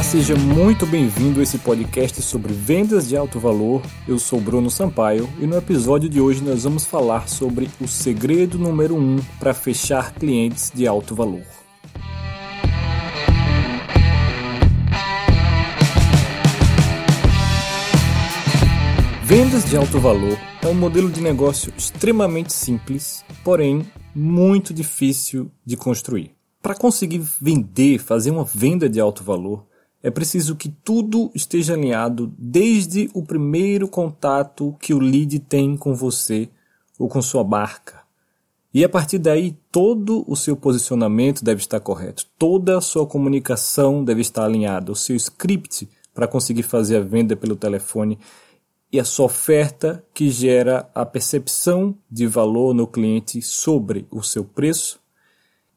Olá, seja muito bem-vindo a esse podcast sobre vendas de alto valor. Eu sou Bruno Sampaio e no episódio de hoje nós vamos falar sobre o segredo número 1 um para fechar clientes de alto valor. Vendas de alto valor é um modelo de negócio extremamente simples, porém muito difícil de construir. Para conseguir vender, fazer uma venda de alto valor, é preciso que tudo esteja alinhado desde o primeiro contato que o lead tem com você ou com sua marca. E a partir daí, todo o seu posicionamento deve estar correto, toda a sua comunicação deve estar alinhada, o seu script para conseguir fazer a venda pelo telefone e a sua oferta que gera a percepção de valor no cliente sobre o seu preço.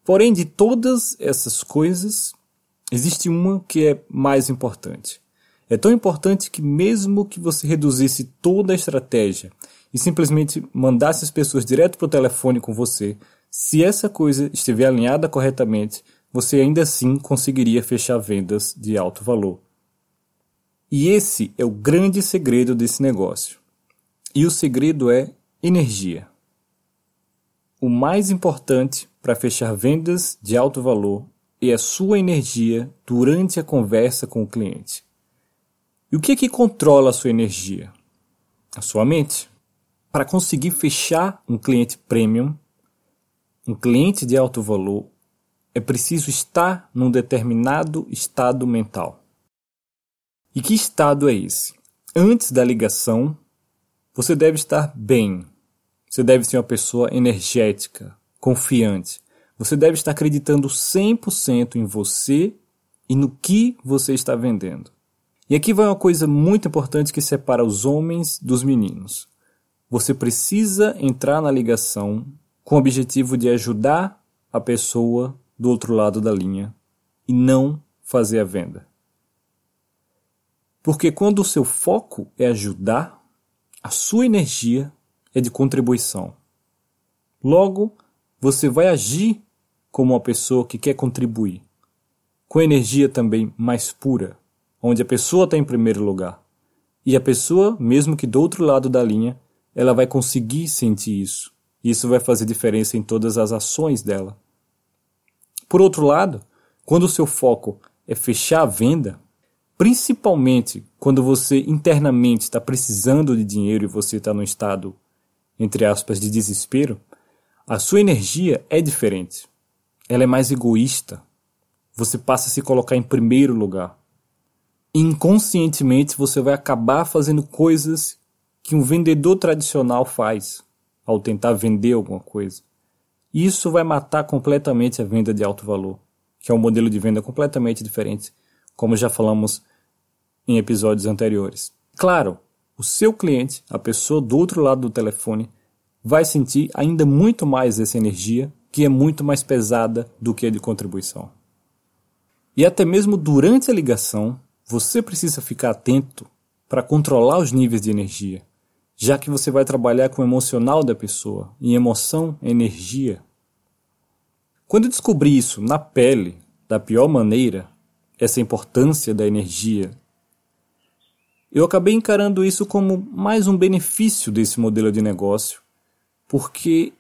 Porém, de todas essas coisas, Existe uma que é mais importante. É tão importante que, mesmo que você reduzisse toda a estratégia e simplesmente mandasse as pessoas direto para o telefone com você, se essa coisa estiver alinhada corretamente, você ainda assim conseguiria fechar vendas de alto valor. E esse é o grande segredo desse negócio. E o segredo é energia. O mais importante para fechar vendas de alto valor e a sua energia durante a conversa com o cliente. E o que é que controla a sua energia? A sua mente. Para conseguir fechar um cliente premium, um cliente de alto valor, é preciso estar num determinado estado mental. E que estado é esse? Antes da ligação, você deve estar bem. Você deve ser uma pessoa energética, confiante. Você deve estar acreditando 100% em você e no que você está vendendo. E aqui vai uma coisa muito importante que separa os homens dos meninos. Você precisa entrar na ligação com o objetivo de ajudar a pessoa do outro lado da linha e não fazer a venda. Porque quando o seu foco é ajudar, a sua energia é de contribuição. Logo, você vai agir como uma pessoa que quer contribuir, com energia também mais pura, onde a pessoa está em primeiro lugar. E a pessoa, mesmo que do outro lado da linha, ela vai conseguir sentir isso. Isso vai fazer diferença em todas as ações dela. Por outro lado, quando o seu foco é fechar a venda, principalmente quando você internamente está precisando de dinheiro e você está num estado, entre aspas, de desespero, a sua energia é diferente. Ela é mais egoísta. Você passa a se colocar em primeiro lugar. Inconscientemente você vai acabar fazendo coisas que um vendedor tradicional faz ao tentar vender alguma coisa. Isso vai matar completamente a venda de alto valor, que é um modelo de venda completamente diferente, como já falamos em episódios anteriores. Claro, o seu cliente, a pessoa do outro lado do telefone, vai sentir ainda muito mais essa energia, que é muito mais pesada do que a de contribuição. E até mesmo durante a ligação, você precisa ficar atento para controlar os níveis de energia, já que você vai trabalhar com o emocional da pessoa, e emoção energia. Quando eu descobri isso na pele, da pior maneira, essa importância da energia, eu acabei encarando isso como mais um benefício desse modelo de negócio porque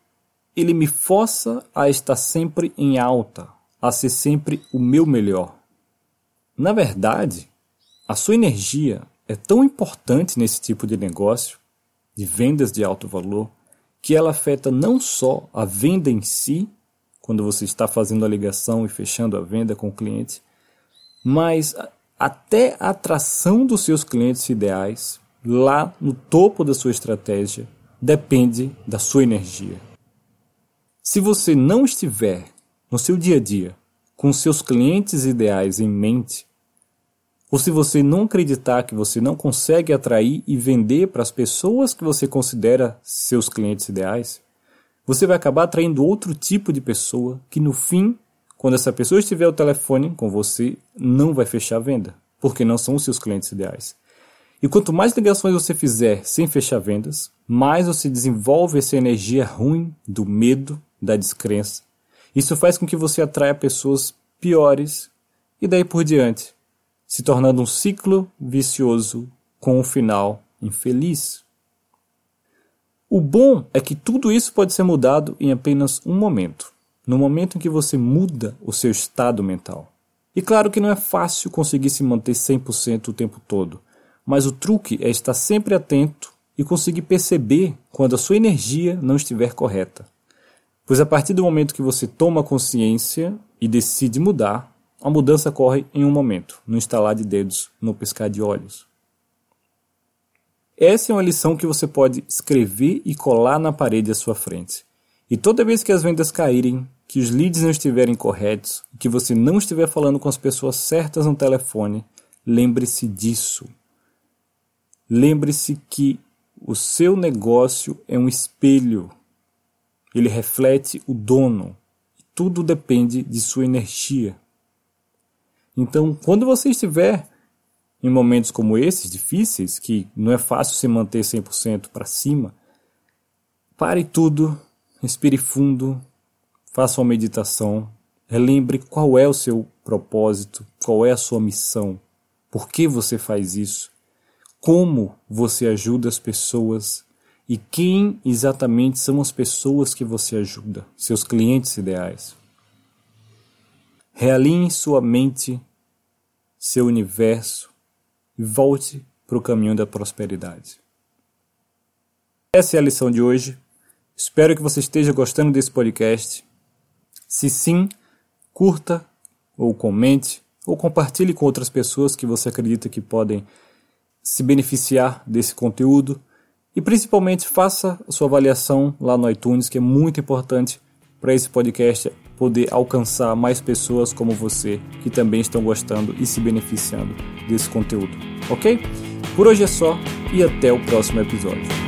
ele me força a estar sempre em alta, a ser sempre o meu melhor. Na verdade, a sua energia é tão importante nesse tipo de negócio, de vendas de alto valor, que ela afeta não só a venda em si, quando você está fazendo a ligação e fechando a venda com o cliente, mas até a atração dos seus clientes ideais lá no topo da sua estratégia depende da sua energia. Se você não estiver no seu dia a dia com seus clientes ideais em mente, ou se você não acreditar que você não consegue atrair e vender para as pessoas que você considera seus clientes ideais, você vai acabar atraindo outro tipo de pessoa que no fim, quando essa pessoa estiver ao telefone com você, não vai fechar a venda, porque não são os seus clientes ideais. E quanto mais ligações você fizer sem fechar vendas, mais você desenvolve essa energia ruim do medo, da descrença. Isso faz com que você atraia pessoas piores e daí por diante. se tornando um ciclo vicioso com um final infeliz. O bom é que tudo isso pode ser mudado em apenas um momento no momento em que você muda o seu estado mental. E claro que não é fácil conseguir se manter 100% o tempo todo, mas o truque é estar sempre atento e conseguir perceber quando a sua energia não estiver correta. Pois a partir do momento que você toma consciência e decide mudar, a mudança ocorre em um momento, no instalar de dedos, no piscar de olhos. Essa é uma lição que você pode escrever e colar na parede à sua frente. E toda vez que as vendas caírem, que os leads não estiverem corretos, que você não estiver falando com as pessoas certas no telefone, lembre-se disso. Lembre-se que o seu negócio é um espelho. Ele reflete o dono. Tudo depende de sua energia. Então, quando você estiver em momentos como esses, difíceis, que não é fácil se manter 100% para cima, pare tudo, respire fundo, faça uma meditação, relembre qual é o seu propósito, qual é a sua missão, por que você faz isso, como você ajuda as pessoas e quem exatamente são as pessoas que você ajuda, seus clientes ideais. Realinhe sua mente, seu universo e volte para o caminho da prosperidade. Essa é a lição de hoje. Espero que você esteja gostando desse podcast. Se sim, curta ou comente ou compartilhe com outras pessoas que você acredita que podem se beneficiar desse conteúdo e principalmente faça a sua avaliação lá no iTunes, que é muito importante para esse podcast poder alcançar mais pessoas como você que também estão gostando e se beneficiando desse conteúdo, ok? Por hoje é só e até o próximo episódio.